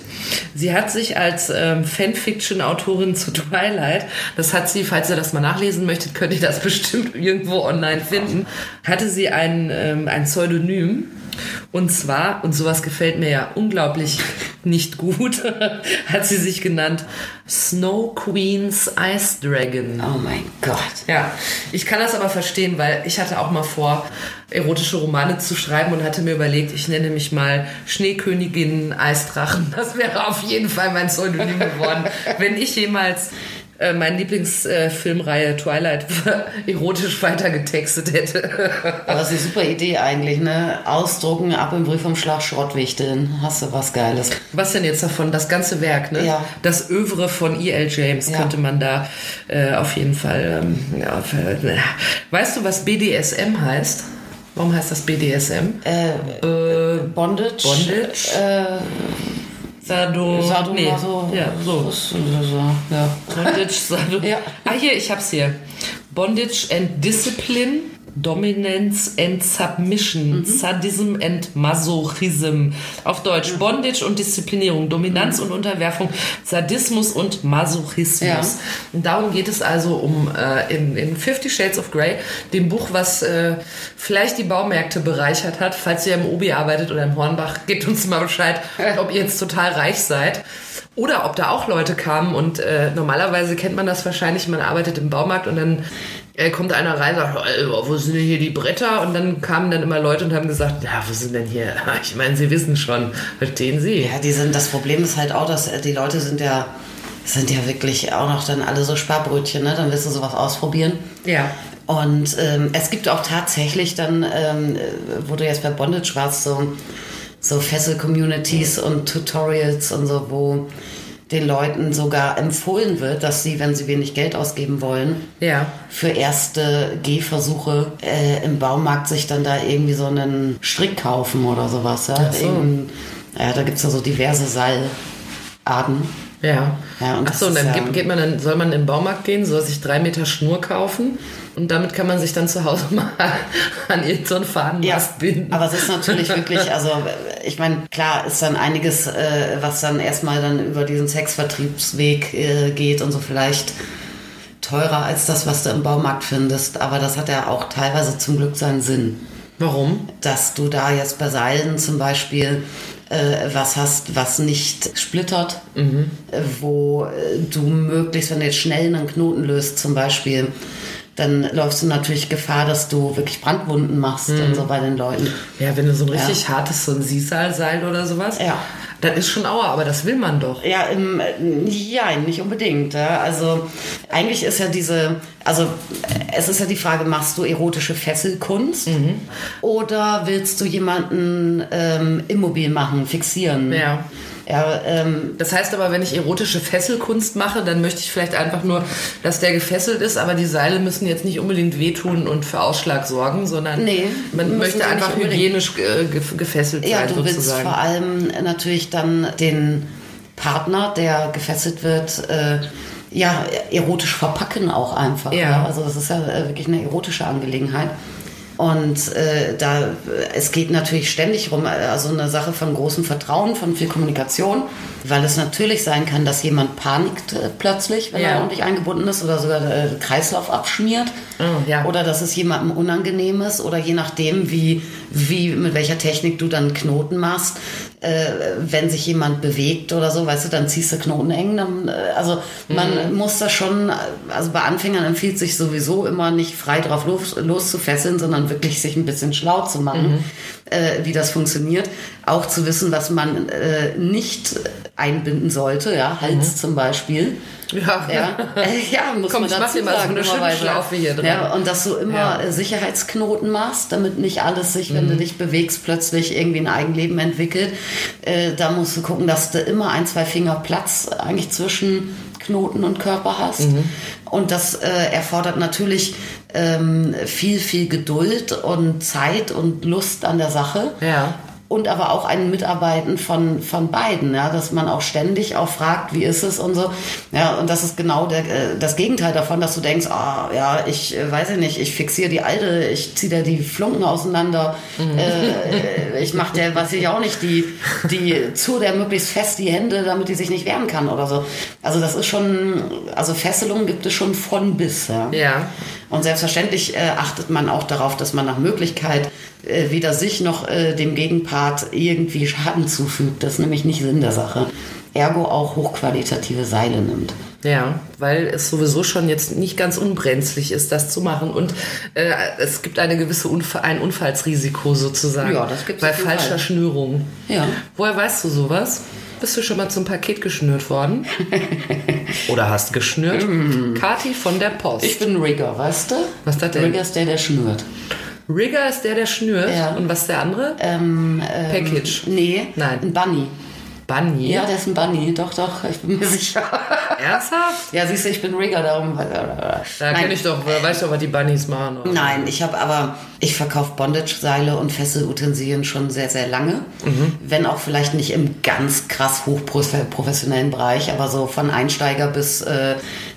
Sie hat sich als ähm, Fanfiction-Autorin zu Twilight, das hat sie, falls ihr das mal nachlesen möchtet, könnt ihr das bestimmt irgendwo online finden, hatte sie ein, ähm, ein Pseudonym. Und zwar, und sowas gefällt mir ja unglaublich nicht gut, hat sie sich genannt Snow Queen's Ice Dragon. Oh mein Gott. Ja, ich kann das aber verstehen, weil ich hatte auch mal vor, erotische Romane zu schreiben und hatte mir überlegt, ich nenne mich mal Schneekönigin Eisdrachen. Das wäre auf jeden Fall mein Pseudonym geworden, wenn ich jemals äh, meine Lieblingsfilmreihe Twilight erotisch weitergetextet hätte. Aber das ist eine super Idee eigentlich, ne? Ausdrucken, ab im Briefumschlag, Schrottwichteln. Hast du was Geiles. Was denn jetzt davon? Das ganze Werk, ne? Ja. Das Övre von E.L. James Ja. könnte man da äh, auf jeden Fall. Ähm, ja, weißt du, was BDSM heißt? Warum heißt das BDSM? Bondage. Bondage? Äh, Sado. Sado, nee. so. Ja, so, ja. Bondage, Sado. Ja. Ah, hier, ich hab's hier. Bondage and Discipline. Dominance and Submission, Mhm. Sadism and Masochism. Auf Deutsch Bondage und Disziplinierung, Dominanz und Unterwerfung, Sadismus und Masochismus. Mhm. Ja. Und darum geht es also um äh, in, in Fifty Shades of Grey, dem Buch, was äh, vielleicht die Baumärkte bereichert hat. Falls ihr im Obi arbeitet oder im Hornbach, gebt uns mal Bescheid, ob ihr jetzt total reich seid. Oder ob da auch Leute kamen und äh, normalerweise kennt man das wahrscheinlich, man arbeitet im Baumarkt und dann äh, kommt einer rein und sagt, äh, wo sind denn hier die Bretter? Und dann kamen dann immer Leute und haben gesagt, ja, wo sind denn hier? Ich meine, sie wissen schon, verstehen Sie? Ja, die sind, das Problem ist halt auch, dass äh, die Leute sind ja, sind ja wirklich auch noch dann alle so Sparbrötchen, ne? Dann willst du sowas ausprobieren. Ja. Und ähm, es gibt auch tatsächlich dann, ähm, äh, wo du jetzt bei Bondage warst, so, so Fessel-Communities und Tutorials und so, wo den Leuten sogar empfohlen wird, dass sie, wenn sie wenig Geld ausgeben wollen, Ja. für erste Gehversuche äh, im Baumarkt sich dann da irgendwie so einen Strick kaufen oder sowas. Ja, so. Ja da gibt es ja so diverse Seilarten. Ja. Ja, und Ach so, und dann ist ja- geht, man dann, soll man in den Baumarkt gehen, soll sich drei Meter Schnur kaufen und damit kann man sich dann zu Hause mal an irgendeinen Fahnenmast binden. aber es ist natürlich wirklich, also ich meine, klar ist dann einiges, äh, was dann erstmal dann über diesen Sexvertriebsweg äh, geht und so vielleicht teurer als das, was du im Baumarkt findest. Aber das hat ja auch teilweise zum Glück seinen Sinn. Warum? dass du da jetzt bei Seilen zum Beispiel was hast, was nicht splittert, äh, wo äh, du möglichst, wenn du jetzt schnell einen Knoten löst zum Beispiel, dann läufst du natürlich Gefahr, dass du wirklich Brandwunden machst und so bei den Leuten. Ja, wenn du so ein richtig hartes, so ein Sisal-Seil oder sowas, Ja. Das ist schon Aua, aber das will man doch. Ja, im, ja, nicht unbedingt. Ja. Also eigentlich ist ja diese, also es ist ja die Frage, machst du erotische Fesselkunst oder willst du jemanden ähm, immobil machen, fixieren? Ja. Ja, ähm, Das heißt aber, wenn ich erotische Fesselkunst mache, dann möchte ich vielleicht einfach nur, dass der gefesselt ist, aber die Seile müssen jetzt nicht unbedingt wehtun und für Ausschlag sorgen, sondern Nee, man möchte einfach hygienisch äh, ge- gefesselt Ja, sein, du willst sozusagen. vor allem natürlich dann den Partner, der gefesselt wird, äh, ja, erotisch verpacken auch einfach. Ja. Also das ist ja äh, wirklich eine erotische Angelegenheit. Und äh, da, es geht natürlich ständig rum, also eine Sache von großem Vertrauen, von viel Kommunikation, weil es natürlich sein kann, dass jemand panikt äh, plötzlich, wenn Ja. er ordentlich eingebunden ist oder sogar der Kreislauf abschmiert. Oh, ja. Oder dass es jemandem unangenehm ist oder je nachdem, wie, wie, mit welcher Technik du dann Knoten machst. Äh, wenn sich jemand bewegt oder so, weißt du, dann ziehst du Knoten eng. Dann, äh, also man muss das schon, also bei Anfängern empfiehlt sich sowieso immer nicht frei drauf los, loszufesseln, sondern wirklich sich ein bisschen schlau zu machen, äh, wie das funktioniert. Auch zu wissen, was man äh, nicht einbinden sollte, ja, Hals zum Beispiel. Ja. Ja, äh, ja muss Komm, man ich mach dazu dir mal so sagen, eine. Schlaufe hier dran. Ja, und dass du immer Ja. Sicherheitsknoten machst, damit nicht alles sich, Mhm. wenn du dich bewegst, plötzlich irgendwie ein Eigenleben entwickelt. Äh, da musst du gucken, dass du immer ein, zwei Finger Platz eigentlich zwischen Knoten und Körper hast. Mhm. Und das äh, erfordert natürlich ähm, viel, viel Geduld und Zeit und Lust an der Sache Ja. Und aber auch ein Mitarbeiten von, von beiden, ja, dass man auch ständig auch fragt, wie ist es und so. Ja, und das ist genau der, äh, das Gegenteil davon, dass du denkst, ah, ja, ich äh, weiß ja nicht, ich fixiere die Alte, ich ziehe der die Flunken auseinander, äh, ich mache der, weiß ich auch nicht, die, die zu der möglichst fest die Hände, damit die sich nicht wehren kann oder so. Also das ist schon, also Fesselungen gibt es schon von bis, ja. Ja. Und selbstverständlich äh, achtet man auch darauf, dass man nach Möglichkeit äh, weder sich noch äh, dem Gegenpart irgendwie Schaden zufügt. Das ist nämlich nicht Sinn der Sache. Ergo auch hochqualitative Seile nimmt. Ja, weil es sowieso schon jetzt nicht ganz unbrenzlig ist, das zu machen. Und äh, es gibt eine gewisse Unfall, ein Unfallsrisiko sozusagen. Ja, das gibt's Bei auf jeden falscher Fall. Schnürung. Ja. Woher weißt du sowas? Bist du schon mal zum Paket geschnürt worden? Oder hast geschnürt? Kati von der Post. Mm. Ich bin Rigger, weißt du? Was ist das denn? Rigger ist der, der schnürt. Rigger ist der, der schnürt. Ja. Und was ist der andere? Ähm, Package. Nee, Nein. ein Bunny. Bunny. Ja, der ist ein Bunny. Doch, doch, ich bin mir sicher. Ernsthaft? ja, siehst du, ich bin Rigger, darum. Da kenne ich doch, weißt du, was die Bunnies machen. Oder? Nein, ich habe aber, ich verkaufe Bondage-Seile und Fesselutensilien schon sehr, sehr lange. Wenn auch vielleicht nicht im ganz krass hochprofessionellen Bereich, aber so von Einsteiger bis äh,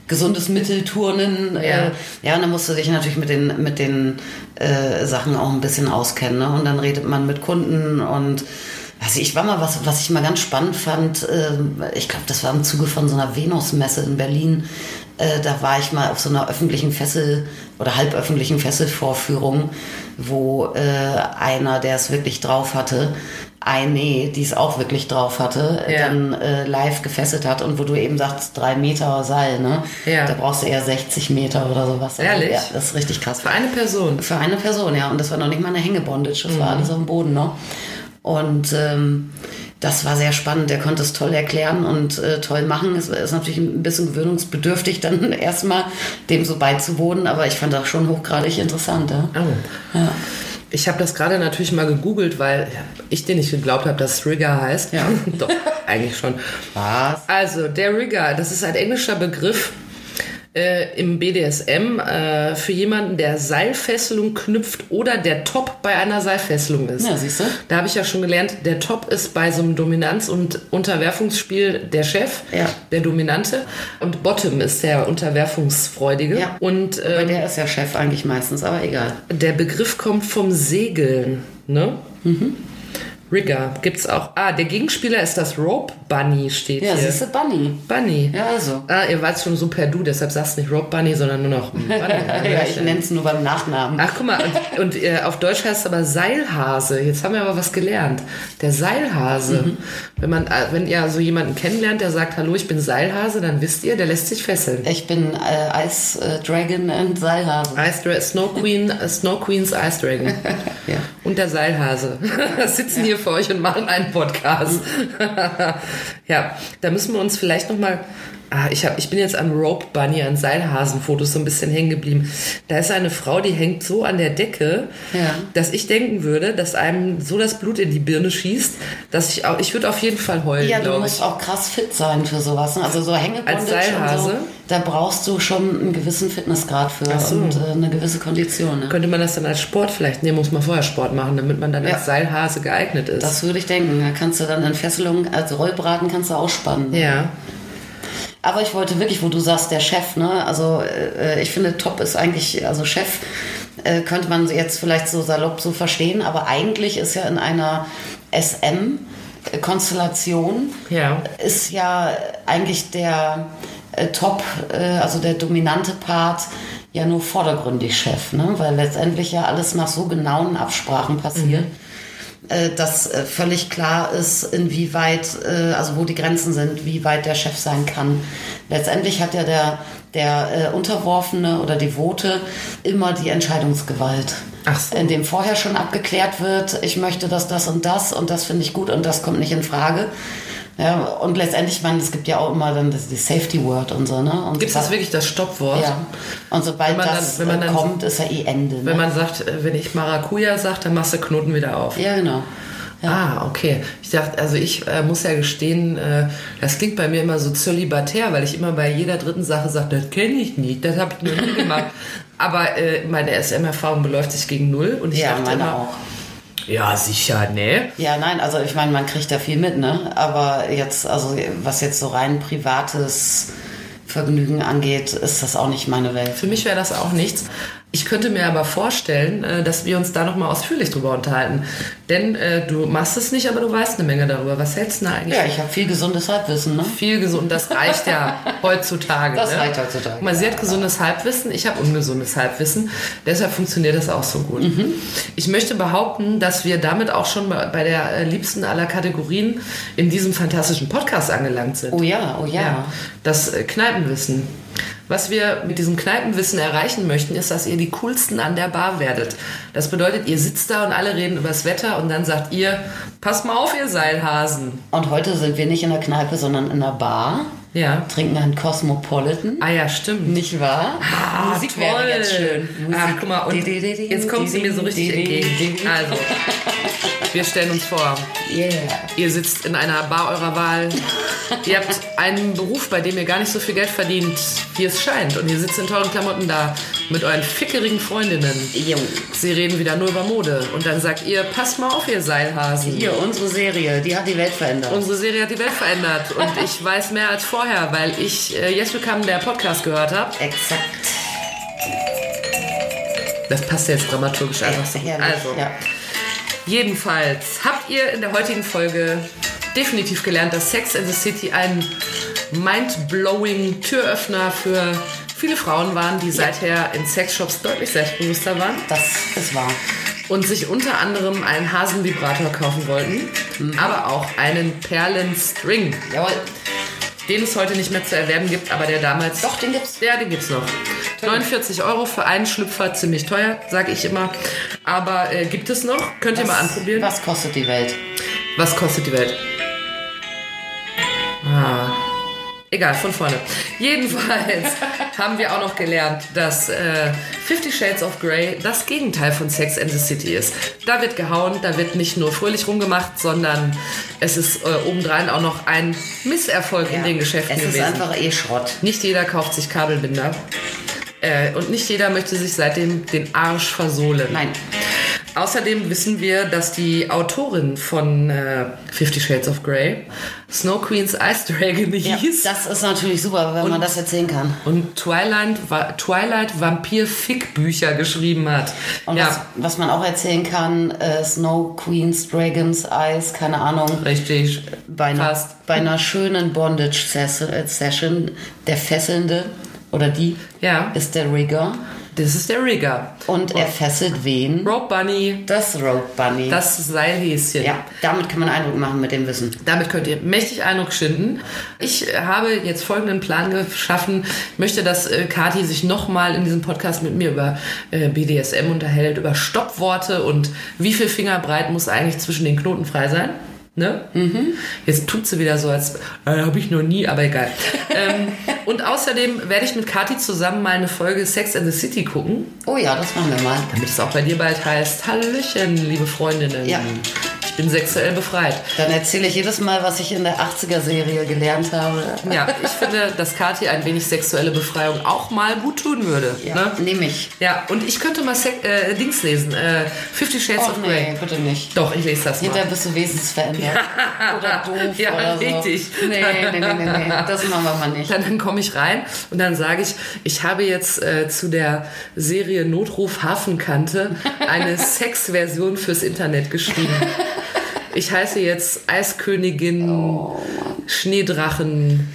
gesundes Mittelturnen. Ja. Äh, ja, und dann musst du dich natürlich mit den, mit den äh, Sachen auch ein bisschen auskennen. Ne? Und dann redet man mit Kunden und also ich war mal was, was ich mal ganz spannend fand. ähm, Ich glaube, das war im Zuge von so einer Venus-Messe in Berlin. Äh, Da war ich mal auf so einer öffentlichen Fessel oder halböffentlichen Fesselvorführung, wo äh, einer, der es wirklich drauf hatte, eine, die es auch wirklich drauf hatte, Ja. dann äh, live gefesselt hat und wo du eben sagst, drei Meter Seil, ne? Ja. Da brauchst du eher 60 Meter oder sowas. Ehrlich? Ja, das ist richtig krass. Für eine Person. Für eine Person, ja. Und das war noch nicht mal eine Hängebondage, das Mhm. war alles auf dem Boden noch. Und ähm, das war sehr spannend. Der konnte es toll erklären und äh, toll machen. Es ist natürlich ein bisschen gewöhnungsbedürftig, dann erstmal dem so beizuwohnen, aber ich fand das schon hochgradig interessant. Ja. Oh. Ja. Ich habe das gerade natürlich mal gegoogelt, weil ich dir nicht geglaubt habe, dass Rigger heißt. Ja. Doch, eigentlich schon. Was? Also, der Rigger, das ist ein englischer Begriff äh, im BDSM äh, für jemanden, der Seilfesselung knüpft oder der Top bei einer Seilfesselung ist. Ja, siehst du? Da habe ich ja schon gelernt, der Top ist bei so einem Dominanz- und Unterwerfungsspiel der Chef, Ja. der Dominante. Und Bottom ist der Unterwerfungsfreudige. Ja. Und ähm, der ist ja Chef eigentlich meistens, aber egal. der Begriff kommt vom Segeln, ne? Mhm. Rigger gibt's auch. Ah, der Gegenspieler ist das Rope Bunny, steht Ja, hier. siehst du, Bunny. Bunny. Ja, also. Ah, ihr wart schon so per Du, deshalb sagst du nicht Rope Bunny, sondern nur noch Bunny. Ja, ich nenne es nur beim Nachnamen. Ach, guck mal, und, und äh, auf Deutsch heißt es aber Seilhase. Jetzt haben wir aber was gelernt. Der Seilhase. Mhm. Wenn man, äh, wenn ihr so jemanden kennenlernt, der sagt, hallo, ich bin Seilhase, dann wisst ihr, der lässt sich fesseln. Ich bin äh, Ice äh, Dragon und Seilhase. Ice Dra Snow Queen, äh, Snow Queen's Ice Dragon. Ja. Und der Seilhase. sitzen hier für euch und machen einen Podcast. ja, da müssen wir uns vielleicht noch mal Ah, ich, hab, ich bin jetzt am Rope Bunny, an Seilhasenfotos so ein bisschen hängen geblieben. Da ist eine Frau, die hängt so an der Decke, Ja. dass ich denken würde, dass einem so das Blut in die Birne schießt, dass ich auch, ich würde auf jeden Fall heulen, Ja, du musst ich. auch krass fit sein für sowas. Ne? Also so Hängebondage Als Seilhase? und so, da brauchst du schon einen gewissen Fitnessgrad für so. und äh, eine gewisse Kondition. Ne? Könnte man das dann als Sport vielleicht nehmen, muss man vorher Sport machen, damit man dann Ja. als Seilhase geeignet ist. Das würde ich denken. Da kannst du dann in Fesselung, also Rollbraten kannst du ausspannen. ja. Aber ich wollte wirklich, wo du sagst, der Chef, ne? Also äh, ich finde, Top ist eigentlich, also Chef äh, könnte man jetzt vielleicht so salopp so verstehen, aber eigentlich ist ja in einer SM-Konstellation Ja. ist ja eigentlich der äh, Top, äh, also der dominante Part ja nur vordergründig Chef, ne? Weil letztendlich ja alles nach so genauen Absprachen passiert. äh, Dass äh, völlig klar ist, inwieweit, äh, also wo die Grenzen sind, wie weit der Chef sein kann. Letztendlich hat ja der, der äh, Unterworfene oder Devote immer die Entscheidungsgewalt. Ach so. In dem vorher schon abgeklärt wird, ich möchte das, das und das und das finde ich gut und das kommt nicht in Frage. Ja, und letztendlich, ich meine, es gibt ja auch immer dann das, die Safety Word und so, ne? Und Gibt es sobald- wirklich das Stoppwort? Ja. Und sobald Wenn man dann- das man äh, dann- kommt, ist ja eh Ende. Ne? Wenn man sagt, äh, wenn ich Maracuja sage, dann machst du Knoten wieder auf. ja, genau. Ah, okay. Ich dachte, also ich äh, muss ja gestehen, äh, das klingt bei mir immer so zölibatär, weil ich immer bei jeder dritten Sache sage, das kenne ich nicht, das habe ich noch nie gemacht. Aber äh, meine SM-Erfahrung beläuft sich gegen null und ich Ja, dachte meine immer, auch. Ja sicher, ne? Ja, nein, also ich meine, man kriegt da viel mit, ne? Aber jetzt, also was jetzt so rein privates Vergnügen angeht, ist das auch nicht meine Welt. Für mich wäre das auch nichts. Ich könnte mir aber vorstellen, äh, dass wir uns da nochmal ausführlich drüber unterhalten. Denn äh, du machst es nicht, aber du weißt eine Menge darüber. Was hältst du denn eigentlich? Ja, ich habe viel gesundes Halbwissen, ne? viel gesund, das reicht ja heutzutage. Das ne? reicht heutzutage, Mal, sie hat gesundes Halbwissen, ich habe ungesundes Halbwissen. Deshalb funktioniert das auch so gut. Mhm. Ich möchte behaupten, dass wir damit auch schon bei der äh, liebsten aller Kategorien in diesem fantastischen Podcast angelangt sind. Oh ja, oh ja. Das äh, Kneipenwissen. Was wir mit diesem Kneipenwissen erreichen möchten, ist, dass ihr die coolsten an der Bar werdet. Das bedeutet, ihr sitzt da und alle reden übers Wetter und dann sagt ihr, pass mal auf, ihr Seilhasen. Und heute sind wir nicht in der Kneipe, sondern in der Bar, Ja. trinken einen Cosmopolitan. Ah ja, stimmt. Nicht wahr? Ah, Musik toll. wäre jetzt schön. Musik. Ach, guck mal, und jetzt kommt sie mir so richtig entgegen. Also, wir stellen uns vor, Yeah. ihr sitzt in einer Bar eurer Wahl. Ihr habt einen Beruf, bei dem ihr gar nicht so viel Geld verdient, wie es scheint. Und ihr sitzt in teuren Klamotten da mit euren fickerigen Freundinnen. Jo. Sie reden wieder nur über Mode. Und dann sagt ihr, passt mal auf, ihr Seilhasen. Hier, unsere Serie, die hat die Welt verändert. Unsere Serie hat die Welt verändert. Und ich weiß mehr als vorher, weil ich äh, Yes Become, der Podcast gehört habe. Exakt. Das passt jetzt dramaturgisch einfach so. Herrlich, Also, ja. Jedenfalls habt ihr in der heutigen Folge definitiv gelernt, dass Sex in the City ein mind-blowing Türöffner für viele Frauen waren, die seither in Sexshops deutlich selbstbewusster waren Das ist wahr. und sich unter anderem einen Hasenvibrator kaufen wollten, aber auch einen Perlenstring, Jawohl. Den es heute nicht mehr zu erwerben gibt, aber der damals... Doch, den gibt's. Ja, den gibt's noch. 49 Euro für einen Schlüpfer, ziemlich teuer, sage ich immer. Aber äh, gibt es noch? Könnt ihr mal anprobieren. Was kostet die Welt? Was kostet die Welt? Ah. Egal, von vorne. Jedenfalls haben wir auch noch gelernt, dass äh, Fifty Shades of Grey das Gegenteil von Sex and the City ist. Da wird gehauen, da wird nicht nur fröhlich rumgemacht, sondern es ist äh, obendrein auch noch ein Misserfolg in den Geschäften Es ist gewesen. einfach eh Schrott. Nicht jeder kauft sich Kabelbinder. Äh, und nicht jeder möchte sich seitdem den Arsch versohlen. Nein. Außerdem wissen wir, dass die Autorin von äh, Fifty Shades of Grey Snow Queen's Ice Dragon Ja, hieß das ist natürlich super, wenn man das erzählen kann. und Twilight, Twilight Vampir Fick Bücher geschrieben hat. Und ja, was, was man auch erzählen kann, äh, Snow Queens, Dragons, Eyes, keine Ahnung. richtig. Bei einer, bei einer schönen Bondage-Session, der Fesselnde oder die Ja. ist der Rigger. Das ist der Rigger. Und er fesselt wen? Rope Bunny, Das Rope Bunny. das Seilhäschen. ja, damit kann man Eindruck machen mit dem Wissen. Damit könnt ihr mächtig Eindruck schinden. Ich habe jetzt folgenden Plan geschaffen. Ich möchte, dass äh, Kati sich nochmal in diesem Podcast mit mir über äh, BDSM unterhält, über Stoppworte und wie viel Fingerbreit muss eigentlich zwischen den Knoten frei sein. Ne? Jetzt tut sie wieder so, als äh, habe ich noch nie, aber egal. ähm, und außerdem werde ich mit Kati zusammen mal eine Folge Sex and the City gucken, Oh ja, das machen wir mal. damit es auch bei dir bald heißt, Hallöchen, liebe Freundinnen. Ja. Ich bin sexuell befreit. Dann erzähle ich jedes Mal, was ich in der 80er-Serie gelernt habe. Ja, ich finde, dass Kathi ein wenig sexuelle Befreiung auch mal gut tun würde. Ja, Ne? nehme ich. Ja, und ich könnte mal Sek äh, Dings lesen. Äh, Fifty Shades Oh of nee, Grey. bitte nicht. Doch, ich lese das mal. Hinterher bist du wesensverändert. oder doof Ja, oder so. richtig. Nee, nee, nee, nee, nee. Das machen wir mal nicht. Dann, dann komme ich rein und dann sage ich, ich habe jetzt äh, zu der Serie Notruf Hafenkante eine Sexversion fürs Internet geschrieben. Ich heiße jetzt Eiskönigin, Oh, Schneedrachen.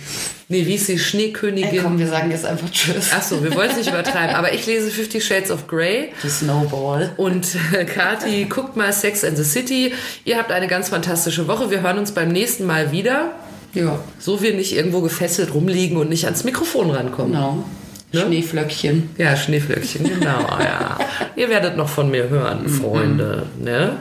Nee, wie ist sie? Ey, Schneekönigin. komm, wir sagen jetzt einfach Tschüss. Achso, wir wollen es nicht übertreiben, aber ich lese Fifty Shades of Grey Du Snowball. und äh, Kati guckt mal Sex and the City. Ihr habt eine ganz fantastische Woche. Wir hören uns beim nächsten Mal wieder, Ja, so wir nicht irgendwo gefesselt rumliegen und nicht ans Mikrofon rankommen. genau. Ne? Schneeflöckchen. Ja, Schneeflöckchen, genau, ja. Ihr werdet noch von mir hören, Freunde, ne?